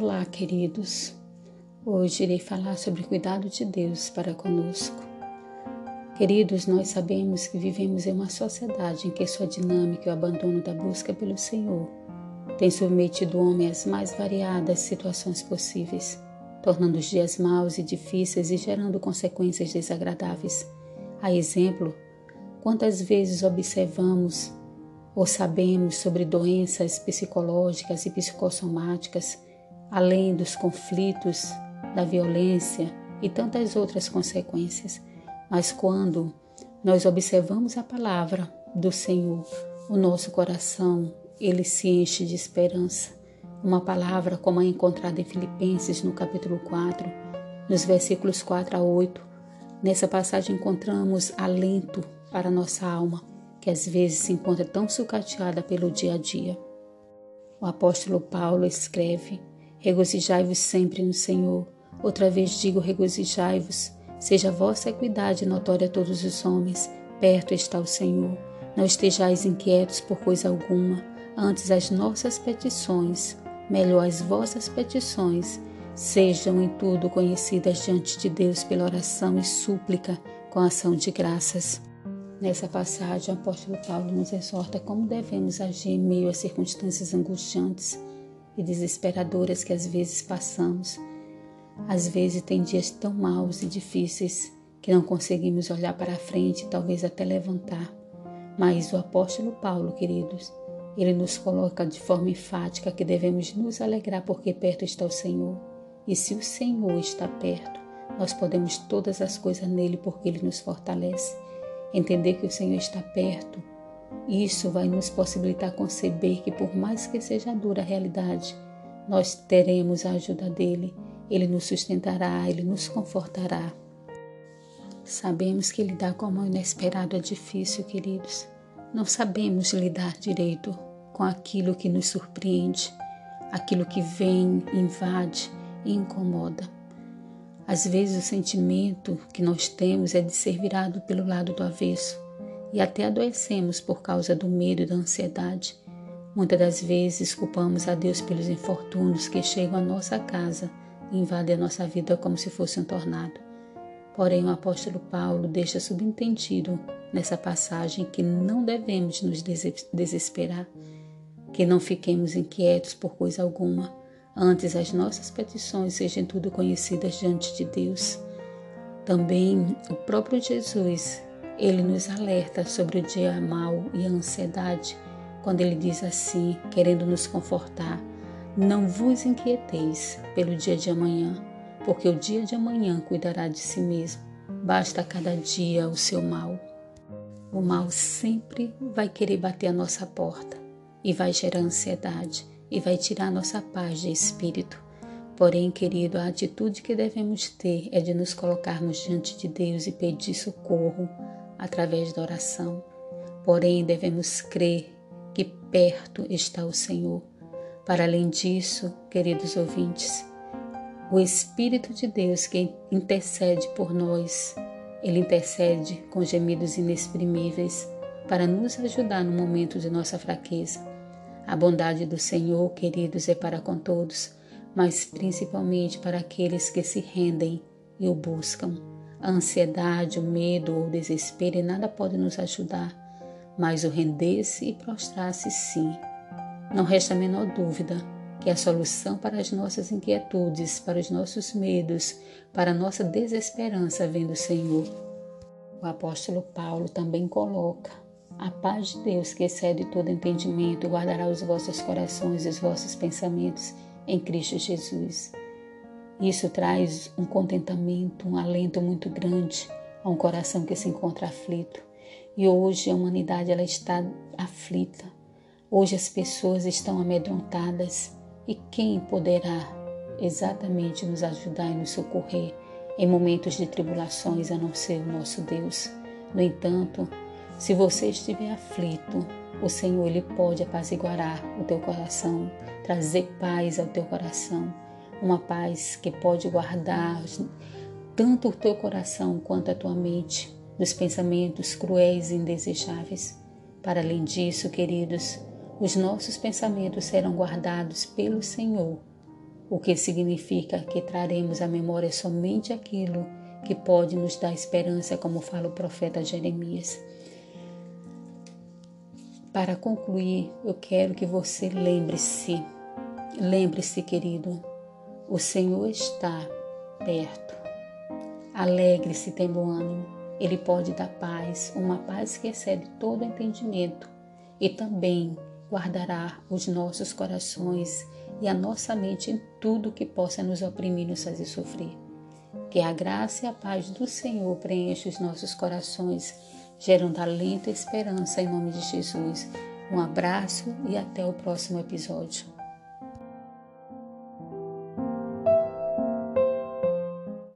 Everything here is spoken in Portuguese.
Olá, queridos. Hoje irei falar sobre o cuidado de Deus para conosco. Queridos, nós sabemos que vivemos em uma sociedade em que sua dinâmica e o abandono da busca pelo Senhor tem submetido o homem às mais variadas situações possíveis, tornando os dias maus e difíceis e gerando consequências desagradáveis. A exemplo, quantas vezes observamos ou sabemos sobre doenças psicológicas e psicossomáticas além dos conflitos, da violência e tantas outras consequências. Mas quando nós observamos a palavra do Senhor, o nosso coração, ele se enche de esperança. Uma palavra como a encontrada em Filipenses no capítulo 4, nos versículos 4 a 8. Nessa passagem encontramos alento para nossa alma, que às vezes se encontra tão sucateada pelo dia a dia. O apóstolo Paulo escreve: Regozijai-vos sempre no Senhor. Outra vez digo: regozijai-vos. Seja a vossa equidade notória a todos os homens. Perto está o Senhor. Não estejais inquietos por coisa alguma. Antes as nossas petições, melhor as vossas petições, sejam em tudo conhecidas diante de Deus pela oração e súplica com ação de graças. Nessa passagem, o apóstolo Paulo nos exorta como devemos agir em meio a circunstâncias angustiantes e desesperadoras que às vezes passamos. Às vezes tem dias tão maus e difíceis que não conseguimos olhar para a frente, talvez até levantar. Mas o apóstolo Paulo, queridos, ele nos coloca de forma enfática que devemos nos alegrar porque perto está o Senhor. E se o Senhor está perto, nós podemos todas as coisas nele porque ele nos fortalece. Entender que o Senhor está perto isso vai nos possibilitar conceber que, por mais que seja dura a realidade, nós teremos a ajuda dele. Ele nos sustentará, ele nos confortará. Sabemos que lidar com o inesperado é difícil, queridos. Não sabemos lidar direito com aquilo que nos surpreende, aquilo que vem, invade e incomoda. Às vezes o sentimento que nós temos é de ser virado pelo lado do avesso e até adoecemos por causa do medo e da ansiedade. Muitas das vezes culpamos a Deus pelos infortúnios que chegam à nossa casa e invadem a nossa vida como se fosse um tornado. Porém, o apóstolo Paulo deixa subentendido nessa passagem que não devemos nos desesperar, que não fiquemos inquietos por coisa alguma, antes as nossas petições sejam tudo conhecidas diante de Deus. Também o próprio Jesus ele nos alerta sobre o dia mau e a ansiedade, quando ele diz assim, querendo nos confortar: Não vos inquieteis pelo dia de amanhã, porque o dia de amanhã cuidará de si mesmo. Basta cada dia o seu mal. O mal sempre vai querer bater a nossa porta e vai gerar ansiedade e vai tirar nossa paz de espírito. Porém, querido, a atitude que devemos ter é de nos colocarmos diante de Deus e pedir socorro, através da oração. Porém, devemos crer que perto está o Senhor. Para além disso, queridos ouvintes, o Espírito de Deus que intercede por nós, ele intercede com gemidos inexprimíveis para nos ajudar no momento de nossa fraqueza. A bondade do Senhor, queridos, é para com todos, mas principalmente para aqueles que se rendem e o buscam. A ansiedade, o medo ou o desespero em nada pode nos ajudar, mas o render-se e prostrar-se sim. Não resta a menor dúvida que a solução para as nossas inquietudes, para os nossos medos, para a nossa desesperança vem do Senhor. O apóstolo Paulo também coloca: A paz de Deus, que excede todo entendimento, guardará os vossos corações e os vossos pensamentos em Cristo Jesus. Isso traz um contentamento, um alento muito grande a um coração que se encontra aflito. E hoje a humanidade ela está aflita. Hoje as pessoas estão amedrontadas. E quem poderá exatamente nos ajudar e nos socorrer em momentos de tribulações a não ser o nosso Deus? No entanto, se você estiver aflito, o Senhor ele pode apaziguar o teu coração, trazer paz ao teu coração uma paz que pode guardar tanto o teu coração quanto a tua mente dos pensamentos cruéis e indesejáveis. Para além disso, queridos, os nossos pensamentos serão guardados pelo Senhor o que significa que traremos à memória somente aquilo que pode nos dar esperança, como fala o profeta Jeremias. Para concluir, eu quero que você lembre-se, lembre-se, querido, o Senhor está perto. Alegre-se, tendo ânimo. Ele pode dar paz, uma paz que excede todo entendimento, e também guardará os nossos corações e a nossa mente em tudo que possa nos oprimir e nos fazer sofrer. Que a graça e a paz do Senhor preencha os nossos corações, gerando alento e esperança em nome de Jesus. Um abraço e até o próximo episódio.